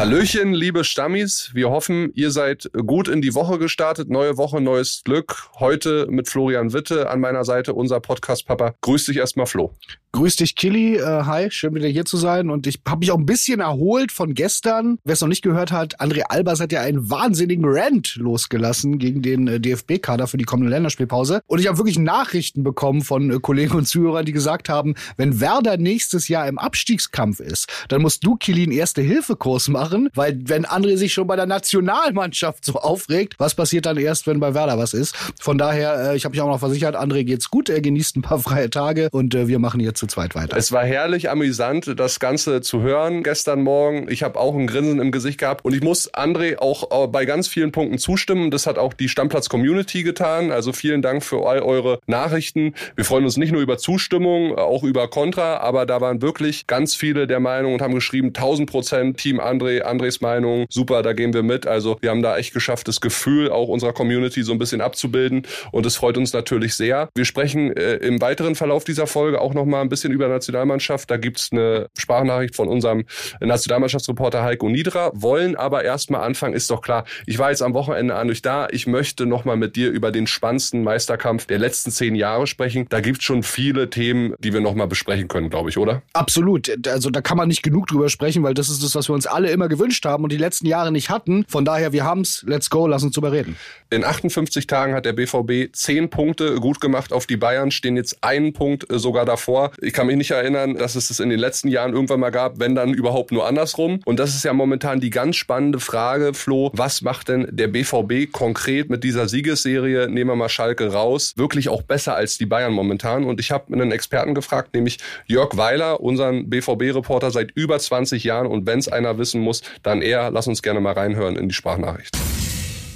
Hallöchen, liebe Stammis. Wir hoffen, ihr seid gut in die Woche gestartet. Neue Woche, neues Glück. Heute mit Florian Witte an meiner Seite, unser Podcast-Papa. Grüß dich erstmal, Flo. Grüß dich, Killy. Äh, hi, schön wieder hier zu sein. Und ich habe mich auch ein bisschen erholt von gestern. Wer es noch nicht gehört hat, André Albers hat ja einen wahnsinnigen Rant losgelassen gegen den äh, DFB-Kader für die kommende Länderspielpause. Und ich habe wirklich Nachrichten bekommen von äh, Kollegen und Zuhörern, die gesagt haben, wenn Werder nächstes Jahr im Abstiegskampf ist, dann musst du, Killy, einen Erste-Hilfe-Kurs machen, weil wenn André sich schon bei der Nationalmannschaft so aufregt, was passiert dann erst, wenn bei Werder was ist? Von daher, äh, ich habe mich auch noch versichert, André geht's gut, er genießt ein paar freie Tage und äh, wir machen jetzt zu zweit weiter. Es war herrlich amüsant, das Ganze zu hören gestern Morgen. Ich habe auch ein Grinsen im Gesicht gehabt und ich muss André auch bei ganz vielen Punkten zustimmen. Das hat auch die Stammplatz-Community getan. Also vielen Dank für all eure Nachrichten. Wir freuen uns nicht nur über Zustimmung, auch über Kontra, aber da waren wirklich ganz viele der Meinung und haben geschrieben, 1000 Prozent Team André, Andres Meinung, super, da gehen wir mit. Also wir haben da echt geschafft, das Gefühl auch unserer Community so ein bisschen abzubilden und es freut uns natürlich sehr. Wir sprechen äh, im weiteren Verlauf dieser Folge auch nochmal ein bisschen über Nationalmannschaft. Da gibt's eine Sprachnachricht von unserem Nationalmannschaftsreporter Heiko Niedra. Wollen aber erstmal anfangen, ist doch klar. Ich war jetzt am Wochenende an euch da. Ich möchte nochmal mit dir über den spannendsten Meisterkampf der letzten zehn Jahre sprechen. Da gibt's schon viele Themen, die wir nochmal besprechen können, glaube ich, oder? Absolut. Also da kann man nicht genug drüber sprechen, weil das ist das, was wir uns alle immer gewünscht haben und die letzten Jahre nicht hatten. Von daher, wir haben's. Let's go, lass uns drüber reden. In 58 Tagen hat der BVB zehn Punkte gut gemacht auf die Bayern, stehen jetzt einen Punkt sogar davor. Ich kann mich nicht erinnern, dass es das in den letzten Jahren irgendwann mal gab, wenn dann überhaupt nur andersrum. Und das ist ja momentan die ganz spannende Frage, Flo, was macht denn der BVB konkret mit dieser Siegesserie, nehmen wir mal Schalke raus, wirklich auch besser als die Bayern momentan? Und ich habe einen Experten gefragt, nämlich Jörg Weiler, unseren BVB-Reporter seit über 20 Jahren. Und wenn es einer wissen muss, dann er. Lass uns gerne mal reinhören in die Sprachnachricht.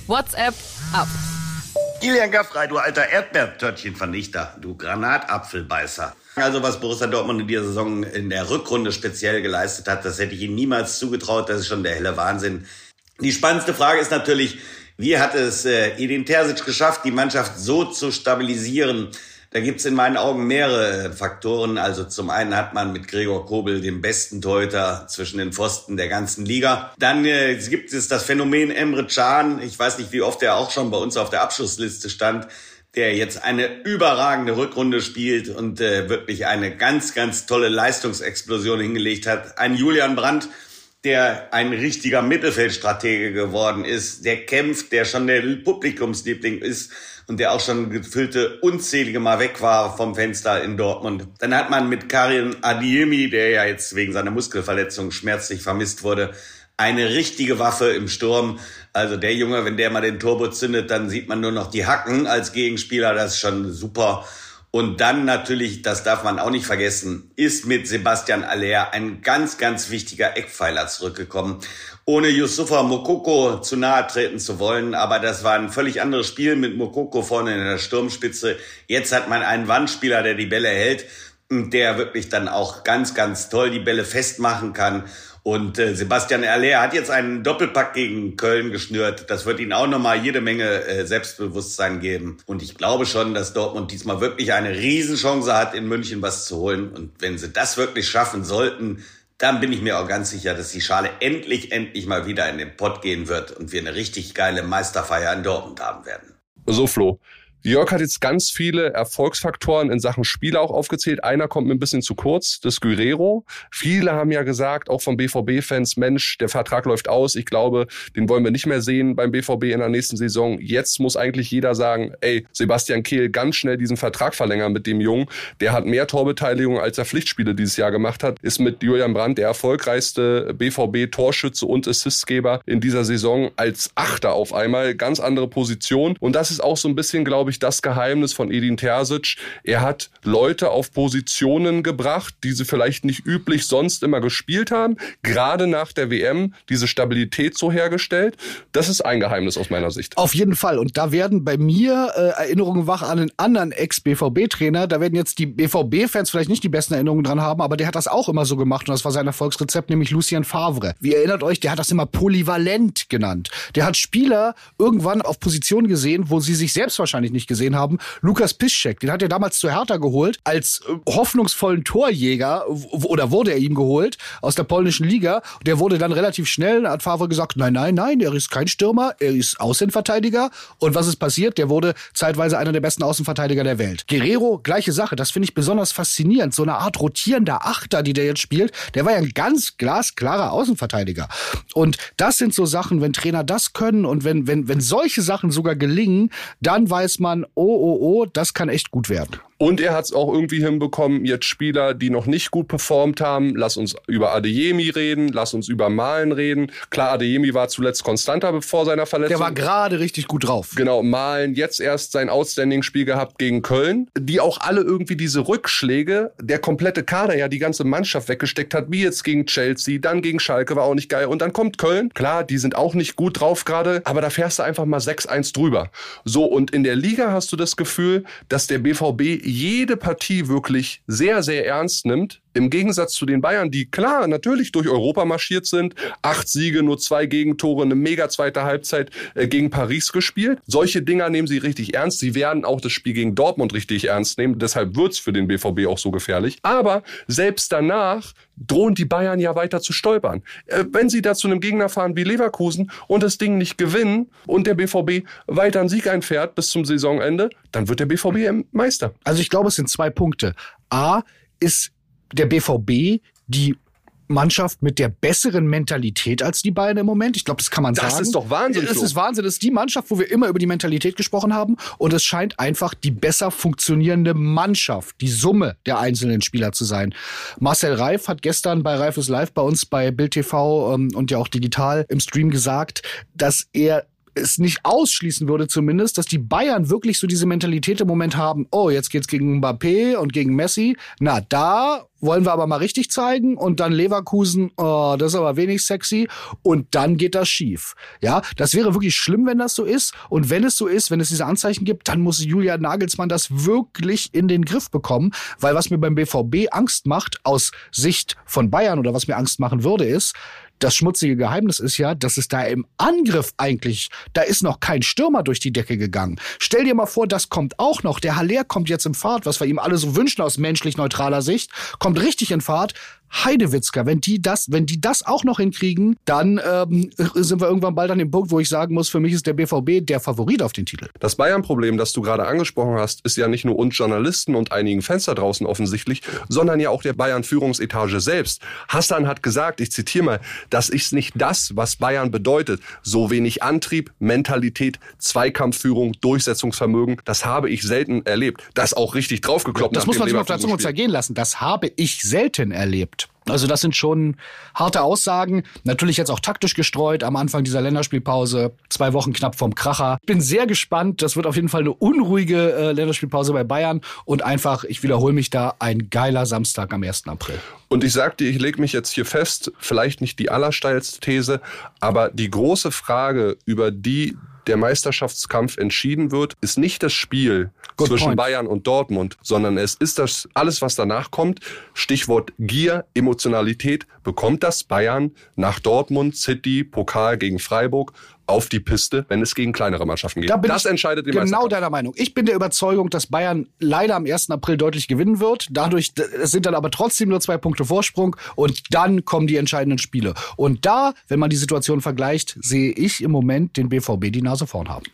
WhatsApp ab. Kilian Gaffrey, du alter Erdbeertörtchenvernichter, du Granatapfelbeißer. Also was Borussia Dortmund in dieser Saison in der Rückrunde speziell geleistet hat, das hätte ich ihnen niemals zugetraut. Das ist schon der helle Wahnsinn. Die spannendste Frage ist natürlich, wie hat es äh, Edin Terzic geschafft, die Mannschaft so zu stabilisieren? Da gibt's in meinen Augen mehrere Faktoren. Also zum einen hat man mit Gregor Kobel den besten Torhüter zwischen den Pfosten der ganzen Liga. Dann äh, gibt es das Phänomen Emre Can. Ich weiß nicht, wie oft er auch schon bei uns auf der Abschlussliste stand der jetzt eine überragende Rückrunde spielt und äh, wirklich eine ganz, ganz tolle Leistungsexplosion hingelegt hat. Ein Julian Brandt, der ein richtiger Mittelfeldstratege geworden ist, der kämpft, der schon der Publikumsliebling ist und der auch schon gefüllte unzählige Mal weg war vom Fenster in Dortmund. Dann hat man mit Karim Adiemi, der ja jetzt wegen seiner Muskelverletzung schmerzlich vermisst wurde, eine richtige Waffe im Sturm. Also der Junge, wenn der mal den Turbo zündet, dann sieht man nur noch die Hacken als Gegenspieler. Das ist schon super. Und dann natürlich, das darf man auch nicht vergessen, ist mit Sebastian Aller ein ganz, ganz wichtiger Eckpfeiler zurückgekommen. Ohne Yusufa Mokoko zu nahe treten zu wollen, aber das war ein völlig anderes Spiel mit Mokoko vorne in der Sturmspitze. Jetzt hat man einen Wandspieler, der die Bälle hält und der wirklich dann auch ganz, ganz toll die Bälle festmachen kann. Und äh, Sebastian Aller hat jetzt einen Doppelpack gegen Köln geschnürt. Das wird ihnen auch nochmal jede Menge äh, Selbstbewusstsein geben. Und ich glaube schon, dass Dortmund diesmal wirklich eine Riesenchance hat, in München was zu holen. Und wenn sie das wirklich schaffen sollten, dann bin ich mir auch ganz sicher, dass die Schale endlich, endlich mal wieder in den Pott gehen wird und wir eine richtig geile Meisterfeier in Dortmund haben werden. So, Flo. Jörg hat jetzt ganz viele Erfolgsfaktoren in Sachen Spieler auch aufgezählt. Einer kommt mir ein bisschen zu kurz, das Guerrero. Viele haben ja gesagt, auch von BVB-Fans, Mensch, der Vertrag läuft aus. Ich glaube, den wollen wir nicht mehr sehen beim BVB in der nächsten Saison. Jetzt muss eigentlich jeder sagen, ey, Sebastian Kehl, ganz schnell diesen Vertrag verlängern mit dem Jungen. Der hat mehr Torbeteiligung, als er Pflichtspiele dieses Jahr gemacht hat. Ist mit Julian Brandt der erfolgreichste BVB-Torschütze und Assistgeber in dieser Saison als Achter auf einmal. Ganz andere Position. Und das ist auch so ein bisschen, glaube ich, ich, das Geheimnis von Edin Terzic. Er hat Leute auf Positionen gebracht, die sie vielleicht nicht üblich sonst immer gespielt haben. Gerade nach der WM diese Stabilität so hergestellt. Das ist ein Geheimnis aus meiner Sicht. Auf jeden Fall. Und da werden bei mir äh, Erinnerungen wach an einen anderen Ex-BVB-Trainer. Da werden jetzt die BVB-Fans vielleicht nicht die besten Erinnerungen dran haben, aber der hat das auch immer so gemacht und das war sein Erfolgsrezept, nämlich Lucien Favre. Wie erinnert euch, der hat das immer polyvalent genannt. Der hat Spieler irgendwann auf Positionen gesehen, wo sie sich selbst wahrscheinlich nicht nicht gesehen haben. Lukas Piszczek, den hat er damals zu Hertha geholt, als äh, hoffnungsvollen Torjäger, oder wurde er ihm geholt, aus der polnischen Liga. Der wurde dann relativ schnell, hat Favre gesagt, nein, nein, nein, er ist kein Stürmer, er ist Außenverteidiger. Und was ist passiert? Der wurde zeitweise einer der besten Außenverteidiger der Welt. Guerrero, gleiche Sache, das finde ich besonders faszinierend. So eine Art rotierender Achter, die der jetzt spielt, der war ja ein ganz glasklarer Außenverteidiger. Und das sind so Sachen, wenn Trainer das können und wenn, wenn, wenn solche Sachen sogar gelingen, dann weiß man, oh, oh, oh, das kann echt gut werden. Und er hat es auch irgendwie hinbekommen, jetzt Spieler, die noch nicht gut performt haben, lass uns über Adeyemi reden, lass uns über Malen reden. Klar, Adeyemi war zuletzt konstanter bevor seiner Verletzung. Der war gerade richtig gut drauf. Genau, Malen jetzt erst sein Outstanding-Spiel gehabt gegen Köln, die auch alle irgendwie diese Rückschläge, der komplette Kader ja die ganze Mannschaft weggesteckt hat, wie jetzt gegen Chelsea, dann gegen Schalke, war auch nicht geil. Und dann kommt Köln, klar, die sind auch nicht gut drauf gerade, aber da fährst du einfach mal 6-1 drüber. So, und in der Liga hast du das Gefühl, dass der BVB jede Partie wirklich sehr, sehr ernst nimmt. Im Gegensatz zu den Bayern, die klar natürlich durch Europa marschiert sind, acht Siege, nur zwei Gegentore, eine mega zweite Halbzeit äh, gegen Paris gespielt. Solche Dinger nehmen sie richtig ernst. Sie werden auch das Spiel gegen Dortmund richtig ernst nehmen. Deshalb wird's für den BVB auch so gefährlich. Aber selbst danach drohen die Bayern ja weiter zu stolpern. Äh, wenn sie da zu einem Gegner fahren wie Leverkusen und das Ding nicht gewinnen und der BVB weiter einen Sieg einfährt bis zum Saisonende, dann wird der BVB Meister. Also ich glaube, es sind zwei Punkte. A ist der BVB die Mannschaft mit der besseren Mentalität als die Bayern im Moment. Ich glaube, das kann man das sagen. Das ist doch Wahnsinn. Das ist Wahnsinn. Das ist die Mannschaft, wo wir immer über die Mentalität gesprochen haben. Und es scheint einfach die besser funktionierende Mannschaft, die Summe der einzelnen Spieler zu sein. Marcel Reif hat gestern bei Reif ist Live bei uns bei Bild TV ähm, und ja auch digital im Stream gesagt, dass er es nicht ausschließen würde zumindest, dass die Bayern wirklich so diese Mentalität im Moment haben, oh, jetzt geht's gegen Mbappé und gegen Messi. Na, da wollen wir aber mal richtig zeigen und dann Leverkusen, oh, das ist aber wenig sexy und dann geht das schief. Ja, das wäre wirklich schlimm, wenn das so ist und wenn es so ist, wenn es diese Anzeichen gibt, dann muss Julia Nagelsmann das wirklich in den Griff bekommen, weil was mir beim BVB Angst macht aus Sicht von Bayern oder was mir Angst machen würde ist, das schmutzige Geheimnis ist ja, dass es da im Angriff eigentlich, da ist noch kein Stürmer durch die Decke gegangen. Stell dir mal vor, das kommt auch noch. Der Haller kommt jetzt in Fahrt, was wir ihm alle so wünschen aus menschlich neutraler Sicht, kommt richtig in Fahrt. Heidewitzka, wenn die das, wenn die das auch noch hinkriegen, dann ähm, sind wir irgendwann bald an dem Punkt, wo ich sagen muss, für mich ist der BVB der Favorit auf den Titel. Das Bayern-Problem, das du gerade angesprochen hast, ist ja nicht nur uns Journalisten und einigen Fans da draußen offensichtlich, sondern ja auch der Bayern-Führungsetage selbst. Hassan hat gesagt, ich zitiere mal, das ist nicht das, was Bayern bedeutet. So wenig Antrieb, Mentalität, Zweikampfführung, Durchsetzungsvermögen, das habe ich selten erlebt. Das auch richtig draufgekloppt. Das muss man sich auf der Zunge zergehen lassen. Das habe ich selten erlebt. Also das sind schon harte Aussagen. Natürlich jetzt auch taktisch gestreut am Anfang dieser Länderspielpause. Zwei Wochen knapp vom Kracher. Bin sehr gespannt. Das wird auf jeden Fall eine unruhige äh, Länderspielpause bei Bayern. Und einfach, ich wiederhole mich da, ein geiler Samstag am 1. April. Und ich sag dir, ich lege mich jetzt hier fest, vielleicht nicht die allersteilste These, aber die große Frage, über die der Meisterschaftskampf entschieden wird, ist nicht das Spiel Good zwischen point. Bayern und Dortmund, sondern es ist das alles, was danach kommt. Stichwort Gier, Emotionalität. Bekommt das Bayern nach Dortmund, City, Pokal gegen Freiburg auf die Piste, wenn es gegen kleinere Mannschaften geht. Da das entscheidet den Genau deiner Meinung. Ich bin der Überzeugung, dass Bayern leider am 1. April deutlich gewinnen wird. Dadurch es sind dann aber trotzdem nur zwei Punkte Vorsprung und dann kommen die entscheidenden Spiele. Und da, wenn man die Situation vergleicht, sehe ich im Moment den BVB die Nase vorn haben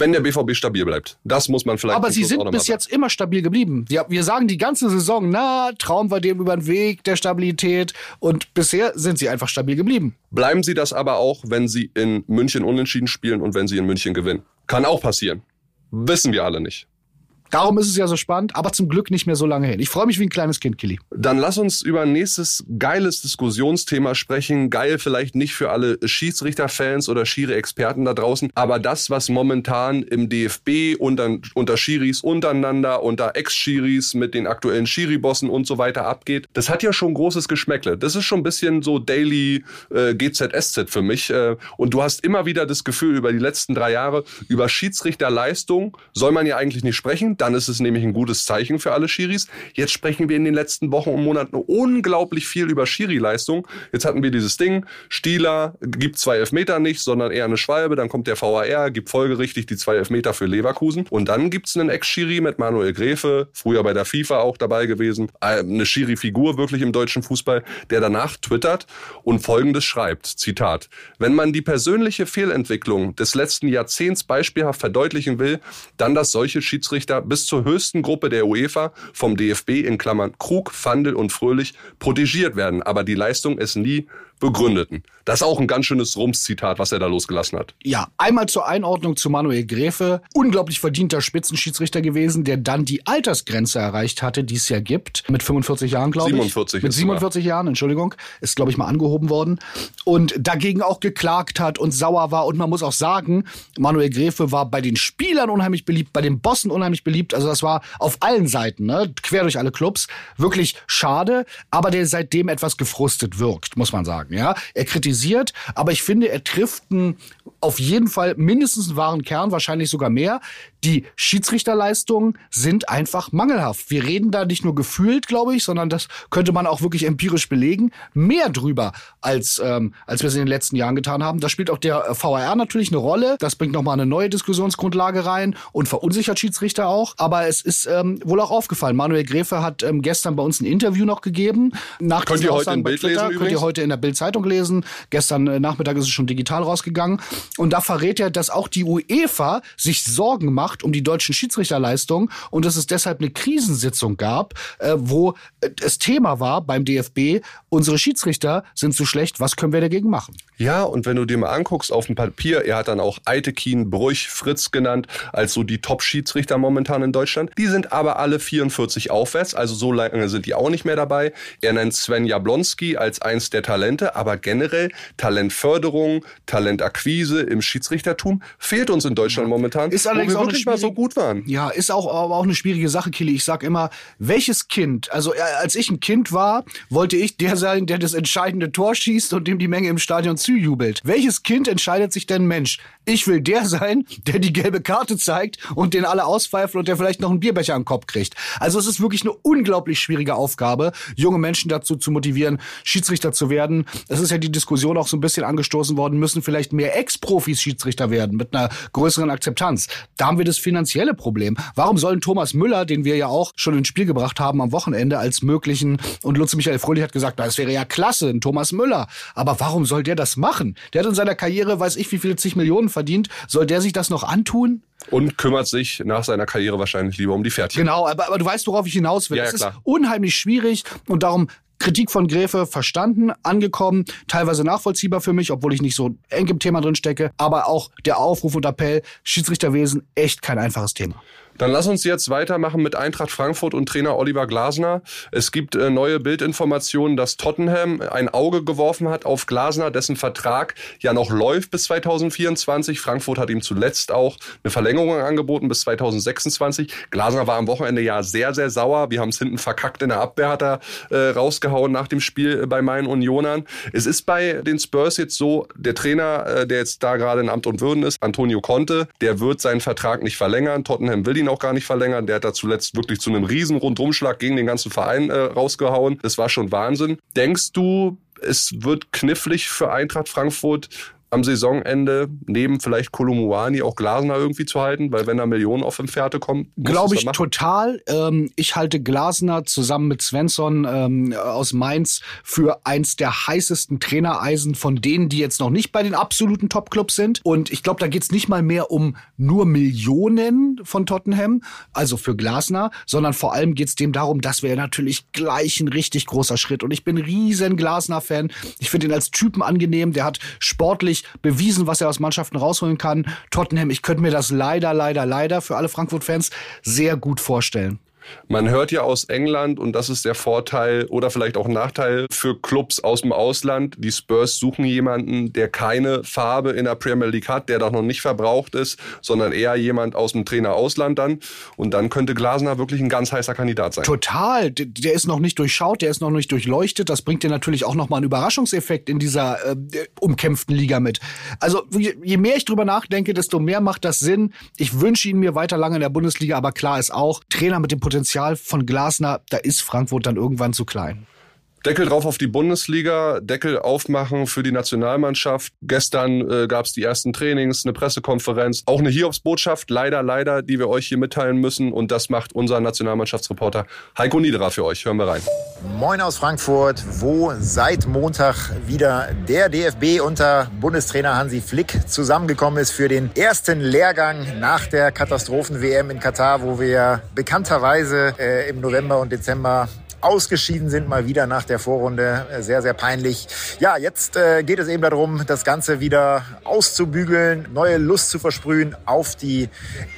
wenn der BVB stabil bleibt. Das muss man vielleicht. Aber sie sind bis jetzt immer stabil geblieben. Wir, wir sagen die ganze Saison, na, Traum war dem über den Weg der Stabilität und bisher sind sie einfach stabil geblieben. Bleiben sie das aber auch, wenn sie in München unentschieden spielen und wenn sie in München gewinnen. Kann auch passieren. Wissen wir alle nicht. Darum ist es ja so spannend, aber zum Glück nicht mehr so lange hin. Ich freue mich wie ein kleines Kind, Killy. Dann lass uns über ein nächstes geiles Diskussionsthema sprechen. Geil vielleicht nicht für alle Schiedsrichterfans oder Schiri-Experten da draußen, aber das, was momentan im DFB unter, unter Schiris untereinander, unter Ex-Schiris mit den aktuellen Schiri-Bossen und so weiter abgeht, das hat ja schon großes Geschmäckle. Das ist schon ein bisschen so Daily äh, GZSZ für mich. Äh, und du hast immer wieder das Gefühl, über die letzten drei Jahre, über Schiedsrichterleistung soll man ja eigentlich nicht sprechen dann ist es nämlich ein gutes Zeichen für alle Schiris. Jetzt sprechen wir in den letzten Wochen und Monaten unglaublich viel über Schiri-Leistung. Jetzt hatten wir dieses Ding, Stieler gibt zwei Elfmeter nicht, sondern eher eine Schwalbe, dann kommt der VAR, gibt folgerichtig die zwei Elfmeter für Leverkusen und dann gibt's einen Ex-Schiri mit Manuel Gräfe, früher bei der FIFA auch dabei gewesen, äh, eine Schiri-Figur wirklich im deutschen Fußball, der danach twittert und folgendes schreibt, Zitat, wenn man die persönliche Fehlentwicklung des letzten Jahrzehnts beispielhaft verdeutlichen will, dann, dass solche Schiedsrichter bis zur höchsten Gruppe der UEFA vom DFB in Klammern Krug, Fandel und Fröhlich protegiert werden, aber die Leistung es nie begründeten. Das ist auch ein ganz schönes Rums-Zitat, was er da losgelassen hat. Ja, einmal zur Einordnung zu Manuel Gräfe. Unglaublich verdienter Spitzenschiedsrichter gewesen, der dann die Altersgrenze erreicht hatte, die es ja gibt. Mit 45 Jahren, glaube ich. 47 Mit 47 Jahren, Entschuldigung. Ist, glaube ich, mal angehoben worden. Und dagegen auch geklagt hat und sauer war. Und man muss auch sagen, Manuel Gräfe war bei den Spielern unheimlich beliebt, bei den Bossen unheimlich beliebt. Also das war auf allen Seiten, ne? quer durch alle Clubs. Wirklich schade, aber der seitdem etwas gefrustet wirkt, muss man sagen sagen. Ja, er kritisiert, aber ich finde, er trifft einen, auf jeden Fall mindestens einen wahren Kern, wahrscheinlich sogar mehr. Die Schiedsrichterleistungen sind einfach mangelhaft. Wir reden da nicht nur gefühlt, glaube ich, sondern das könnte man auch wirklich empirisch belegen. Mehr drüber, als, ähm, als wir es in den letzten Jahren getan haben. Da spielt auch der äh, VAR natürlich eine Rolle. Das bringt nochmal eine neue Diskussionsgrundlage rein und verunsichert Schiedsrichter auch. Aber es ist ähm, wohl auch aufgefallen. Manuel Gräfe hat ähm, gestern bei uns ein Interview noch gegeben. Nach Könnt ihr heute in Bild lesen Könnt ihr heute in der Bild-Zeitung lesen. Gestern äh, Nachmittag ist es schon digital rausgegangen. Und da verrät er, dass auch die UEFA sich Sorgen macht, gemacht um die deutschen Schiedsrichterleistungen und dass es deshalb eine Krisensitzung gab, äh, wo äh, das Thema war beim DFB, unsere Schiedsrichter sind zu schlecht, was können wir dagegen machen? Ja, und wenn du dir mal anguckst auf dem Papier, er hat dann auch Eitekin, Brüch, Fritz genannt, als so die Top-Schiedsrichter momentan in Deutschland. Die sind aber alle 44 aufwärts, also so lange sind die auch nicht mehr dabei. Er nennt Sven Jablonski als eins der Talente, aber generell Talentförderung, Talentakquise im Schiedsrichtertum fehlt uns in Deutschland momentan. Ist allerdings auch nicht mal so gut waren. Ja, ist auch, aber auch eine schwierige Sache, Kili. Ich sag immer, welches Kind, also äh, als ich ein Kind war, wollte ich der sein, der das entscheidende Tor schießt und dem die Menge im Stadion zujubelt. Welches Kind entscheidet sich denn, Mensch, ich will der sein, der die gelbe Karte zeigt und den alle auspfeifen und der vielleicht noch einen Bierbecher am Kopf kriegt. Also es ist wirklich eine unglaublich schwierige Aufgabe, junge Menschen dazu zu motivieren, Schiedsrichter zu werden. Es ist ja die Diskussion auch so ein bisschen angestoßen worden, müssen vielleicht mehr Ex-Profis Schiedsrichter werden mit einer größeren Akzeptanz. Da haben wir das finanzielle Problem. Warum sollen Thomas Müller, den wir ja auch schon ins Spiel gebracht haben am Wochenende als möglichen, und Lutze Michael Fröhlich hat gesagt, das wäre ja klasse, ein Thomas Müller. Aber warum soll der das machen? Der hat in seiner Karriere, weiß ich, wie viele zig Millionen verdient. Soll der sich das noch antun? Und kümmert sich nach seiner Karriere wahrscheinlich lieber um die Pferdchen. Genau, aber, aber du weißt, worauf ich hinaus will. Ja, ja, ist unheimlich schwierig und darum Kritik von Gräfe verstanden, angekommen, teilweise nachvollziehbar für mich, obwohl ich nicht so eng im Thema drin stecke, aber auch der Aufruf und Appell, Schiedsrichterwesen, echt kein einfaches Thema. Dann lass uns jetzt weitermachen mit Eintracht Frankfurt und Trainer Oliver Glasner. Es gibt äh, neue Bildinformationen, dass Tottenham ein Auge geworfen hat auf Glasner, dessen Vertrag ja noch läuft bis 2024. Frankfurt hat ihm zuletzt auch eine Verlängerung angeboten bis 2026. Glasner war am Wochenende ja sehr, sehr sauer. Wir haben es hinten verkackt in der Abwehr, hat er äh, rausgehauen nach dem Spiel bei meinen Unionern. Es ist bei den Spurs jetzt so, der Trainer, äh, der jetzt da gerade in Amt und Würden ist, Antonio Conte, der wird seinen Vertrag nicht verlängern. Tottenham will ihn auch gar nicht verlängern. Der hat da zuletzt wirklich zu einem riesen Rundumschlag gegen den ganzen Verein äh, rausgehauen. Das war schon Wahnsinn. Denkst du, es wird knifflig für Eintracht Frankfurt, am Saisonende neben vielleicht Kolumuani auch Glasner irgendwie zu halten, weil wenn da Millionen auf dem Pferde kommen, glaube ich total. Ähm, ich halte Glasner zusammen mit Svensson ähm, aus Mainz für eins der heißesten Trainereisen von denen, die jetzt noch nicht bei den absoluten Topclubs sind. Und ich glaube, da geht's nicht mal mehr um nur Millionen von Tottenham, also für Glasner, sondern vor allem geht's dem darum, das wäre natürlich gleich ein richtig großer Schritt. Und ich bin riesen Glasner-Fan. Ich finde ihn als Typen angenehm. Der hat sportlich wirklich bewiesen, was er aus Mannschaften rausholen kann. Tottenham, ich könnte mir das leider, leider, leider für alle Frankfurt-Fans sehr gut vorstellen. Man hört ja aus England, und das ist der Vorteil oder vielleicht auch Nachteil für Clubs aus dem Ausland, die Spurs suchen jemanden, der keine Farbe in der Premier League hat, der doch noch nicht verbraucht ist, sondern eher jemand aus dem Trainer-Ausland dann. Und dann könnte Glasner wirklich ein ganz heißer Kandidat sein. Total. Der ist noch nicht durchschaut, der ist noch nicht durchleuchtet. Das bringt dir natürlich auch nochmal einen Überraschungseffekt in dieser äh, umkämpften Liga mit. Also je mehr ich drüber nachdenke, desto mehr macht das Sinn. Ich wünsche ihn mir weiter lange in der Bundesliga, aber klar ist auch, Trainer mit dem Potenzial von Glasner, da ist Frankfurt dann irgendwann zu klein. Deckel drauf auf die Bundesliga, Deckel aufmachen für die Nationalmannschaft. Gestern äh, gab es die ersten Trainings, eine Pressekonferenz, auch eine Hiobsbotschaft, leider, leider, die wir euch hier mitteilen müssen. Und das macht unser Nationalmannschaftsreporter Heiko Niederer für euch. Hören wir rein. Moin aus Frankfurt, wo seit Montag wieder der DFB unter Bundestrainer Hansi Flick zusammengekommen ist für den ersten Lehrgang nach der Katastrophen-WM in Katar, wo wir bekannterweise äh, im November und Dezember ausgeschieden sind, mal wieder nach der Vorrunde. Äh, sehr, sehr peinlich. Ja, jetzt äh, geht es eben darum, das Ganze wieder auszubügeln, neue Lust zu versprühen auf die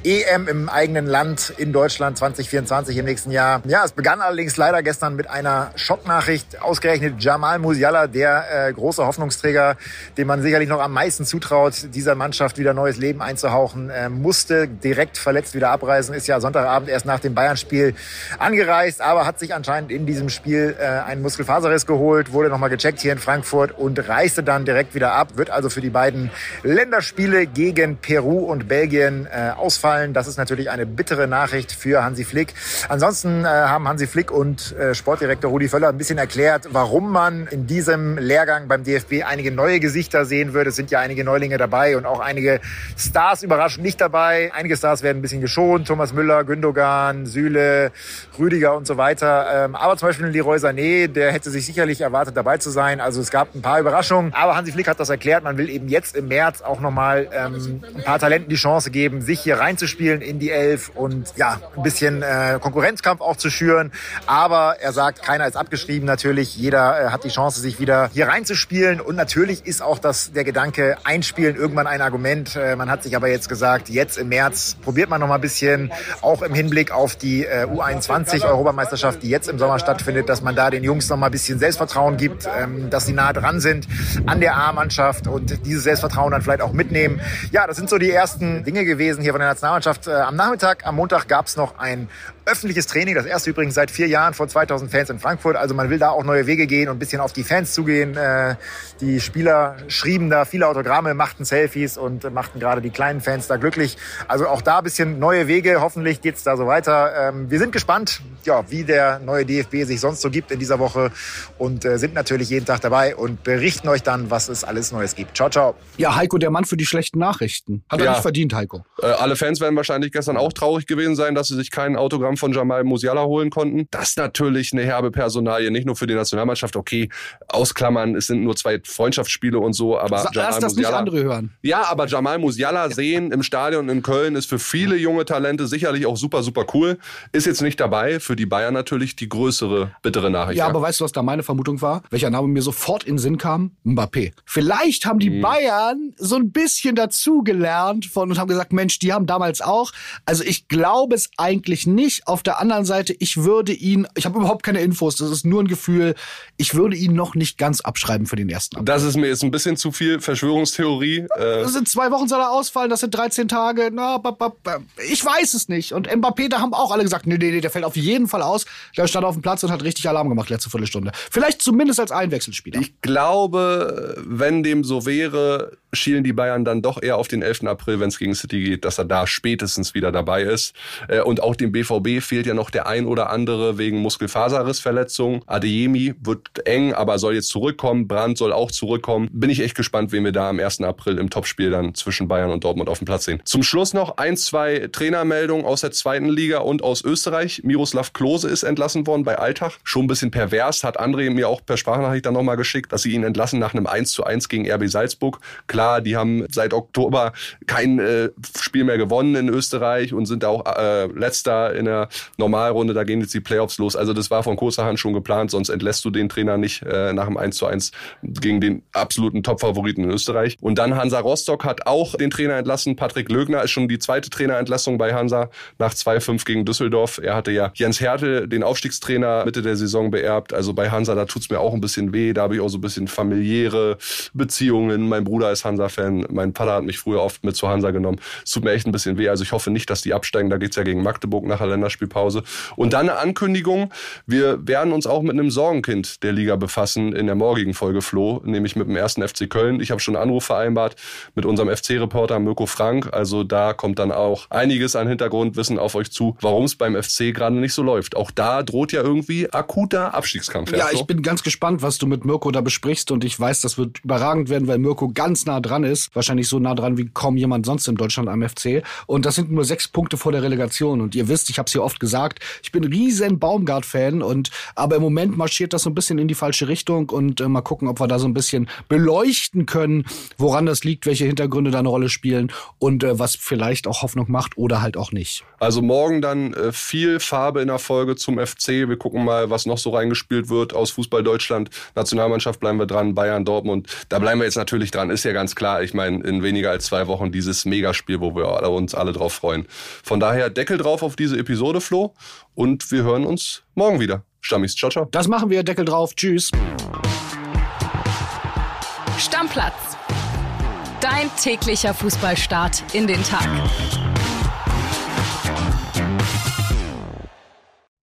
EM im eigenen Land in Deutschland 2024 im nächsten Jahr. Ja, es begann allerdings leider gestern mit einer Schocknachricht. Ausgerechnet Jamal Musiala, der äh, große Hoffnungsträger, dem man sicherlich noch am meisten zutraut, dieser Mannschaft wieder neues Leben einzuhauchen, äh, musste direkt verletzt wieder abreisen. Ist ja Sonntagabend erst nach dem Bayern-Spiel angereist, aber hat sich anscheinend in diesem Spiel äh, einen Muskelfaserriss geholt, wurde nochmal gecheckt hier in Frankfurt und reiste dann direkt wieder ab. Wird also für die beiden Länderspiele gegen Peru und Belgien äh, ausfallen. Das ist natürlich eine bittere Nachricht für Hansi Flick. Ansonsten äh, haben Hansi Flick und äh, Sportdirektor Rudi Völler ein bisschen erklärt, warum man in diesem Lehrgang beim DFB einige neue Gesichter sehen würde. Es sind ja einige Neulinge dabei und auch einige Stars überraschend nicht dabei. Einige Stars werden ein bisschen geschont. Thomas Müller, Gündogan, Süle, Rüdiger und so weiter. Ähm, aber zum Beispiel Leroy Sané, der hätte sich sicherlich erwartet, dabei zu sein. Also es gab ein paar Überraschungen. Aber Hansi Flick hat das erklärt. Man will eben jetzt im März auch nochmal ähm, ein paar Talenten die Chance geben, sich hier reinzuspielen in die Elf und ja, ein bisschen äh, Konkurrenzkampf auch zu schüren. Aber er sagt, keiner ist abgeschrieben natürlich. Jeder äh, hat die Chance, sich wieder hier reinzuspielen. Und natürlich ist auch das der Gedanke, einspielen irgendwann ein Argument. Äh, man hat sich aber jetzt gesagt, jetzt im März probiert man noch mal ein bisschen, auch im Hinblick auf die äh, U21-Europameisterschaft, die jetzt im Sommer Sommer stattfindet, dass man da den Jungs noch mal ein bisschen Selbstvertrauen gibt, ähm, dass sie nah dran sind an der A-Mannschaft und dieses Selbstvertrauen dann vielleicht auch mitnehmen. Ja, das sind so die ersten Dinge gewesen hier von der Nationalmannschaft. Äh, am Nachmittag, am Montag gab es noch ein öffentliches Training, das erste übrigens seit vier Jahren vor 2000 Fans in Frankfurt. Also man will da auch neue Wege gehen und ein bisschen auf die Fans zugehen. Äh, die Spieler schrieben da viele Autogramme, machten Selfies und machten gerade die kleinen Fans da glücklich. Also auch da ein bisschen neue Wege. Hoffentlich geht's da so weiter. Ähm, wir sind gespannt, ja, wie der neue DFB sich sonst so gibt in dieser Woche und äh, sind natürlich jeden Tag dabei und berichten euch dann, was es alles Neues gibt. Ciao, ciao. Ja, Heiko, der Mann für die schlechten Nachrichten. Hat ja. er nicht verdient, Heiko. Äh, alle Fans werden wahrscheinlich gestern auch traurig gewesen sein, dass sie sich kein Autogramm von Jamal Musiala holen konnten. Das ist natürlich eine herbe Personalie, nicht nur für die Nationalmannschaft. Okay, ausklammern, es sind nur zwei Freundschaftsspiele und so, aber Sa Jamal Lass das Musiala, nicht andere hören. Ja, aber Jamal Musiala sehen im Stadion in Köln ist für viele junge Talente sicherlich auch super, super cool. Ist jetzt nicht dabei. Für die Bayern natürlich die größere bittere Nachricht. Ja, ja. aber weißt du, was da meine Vermutung war? Welcher Name mir sofort in den Sinn kam? Mbappé. Vielleicht haben die mhm. Bayern so ein bisschen dazugelernt von und haben gesagt, Mensch, die haben damals auch. Also ich glaube es eigentlich nicht. Auf der anderen Seite, ich würde ihn, ich habe überhaupt keine Infos, das ist nur ein Gefühl, ich würde ihn noch nicht ganz abschreiben für den ersten. Abend. Das ist mir jetzt ein bisschen zu viel Verschwörungstheorie. Äh das sind zwei Wochen soll er ausfallen, das sind 13 Tage. Na, ich weiß es nicht. Und Mbappé, da haben auch alle gesagt, nee, nee, nee, der fällt auf jeden Fall aus. Der stand auf dem Platz und hat richtig Alarm gemacht letzte Viertelstunde. Vielleicht zumindest als Einwechselspieler. Ich glaube, wenn dem so wäre, schielen die Bayern dann doch eher auf den 11. April, wenn es gegen City geht, dass er da spätestens wieder dabei ist. Äh, und auch dem BVB fehlt ja noch der ein oder andere wegen Muskelfaserrissverletzung. Adeyemi wird eng, aber soll jetzt zurückkommen. Brandt soll auch zurückkommen. Bin ich echt gespannt, wen wir da am 1. April im Topspiel dann zwischen Bayern und Dortmund auf dem Platz sehen. Zum Schluss noch ein, zwei Trainermeldungen aus der zweiten Liga und aus Österreich. Miroslav Klose ist entlassen worden bei Alltag. Schon ein bisschen pervers, hat André mir auch per Sprachnachricht dann nochmal geschickt, dass sie ihn entlassen nach einem 1 zu 1 gegen RB Salzburg. Klar Klar, die haben seit Oktober kein äh, Spiel mehr gewonnen in Österreich und sind auch äh, letzter in der Normalrunde. Da gehen jetzt die Playoffs los. Also das war von großer Hand schon geplant, sonst entlässt du den Trainer nicht äh, nach dem 1 zu 1 gegen den absoluten Top-Favoriten in Österreich. Und dann Hansa Rostock hat auch den Trainer entlassen. Patrick Lögner ist schon die zweite Trainerentlassung bei Hansa nach 2-5 gegen Düsseldorf. Er hatte ja Jens Hertel, den Aufstiegstrainer, Mitte der Saison beerbt. Also bei Hansa, da tut's mir auch ein bisschen weh. Da habe ich auch so ein bisschen familiäre Beziehungen. Mein Bruder ist Hansa-Fan. Mein Vater hat mich früher oft mit zu Hansa genommen. Es tut mir echt ein bisschen weh. Also ich hoffe nicht, dass die absteigen. Da geht's ja gegen Magdeburg nach der Länderspielpause. Und dann eine Ankündigung. Wir werden uns auch mit einem Sorgenkind der Liga befassen in der morgigen Folge Flo, nämlich mit dem ersten FC Köln. Ich habe schon einen Anruf vereinbart mit unserem FC-Reporter Mirko Frank. Also da kommt dann auch einiges an Hintergrundwissen auf euch zu, warum es beim FC gerade nicht so läuft. Auch da droht ja irgendwie akuter Abstiegskampf. Ja, ich bin ganz gespannt, was du mit Mirko da besprichst und ich weiß, das wird überragend werden, weil Mirko ganz nah dran ist. Wahrscheinlich so nah dran wie kaum jemand sonst in Deutschland am FC. Und das sind nur sechs Punkte vor der Relegation. Und ihr wisst, ich habe es hier oft gesagt, ich bin riesen Baumgart-Fan und aber im Moment marschiert das so ein bisschen in die falsche Richtung und äh, mal gucken, ob wir da so ein bisschen beleuchten können, woran das liegt, welche Hintergründe da eine Rolle spielen und äh, was vielleicht auch Hoffnung macht oder halt auch nicht. Also morgen dann äh, viel Farbe in der Folge zum FC. Wir gucken mal, was noch so reingespielt wird aus Fußball Deutschland. Nationalmannschaft bleiben wir dran, Bayern, Dortmund. Da bleiben wir jetzt natürlich dran, ist ja ganz klar. Ich meine, in weniger als zwei Wochen dieses Megaspiel, wo wir uns alle drauf freuen. Von daher Deckel drauf auf diese Episode, Flo. Und wir hören uns morgen wieder. Stammis, ciao, ciao. Das machen wir, Deckel drauf. Tschüss. Stammplatz. Dein täglicher Fußballstart in den Tag.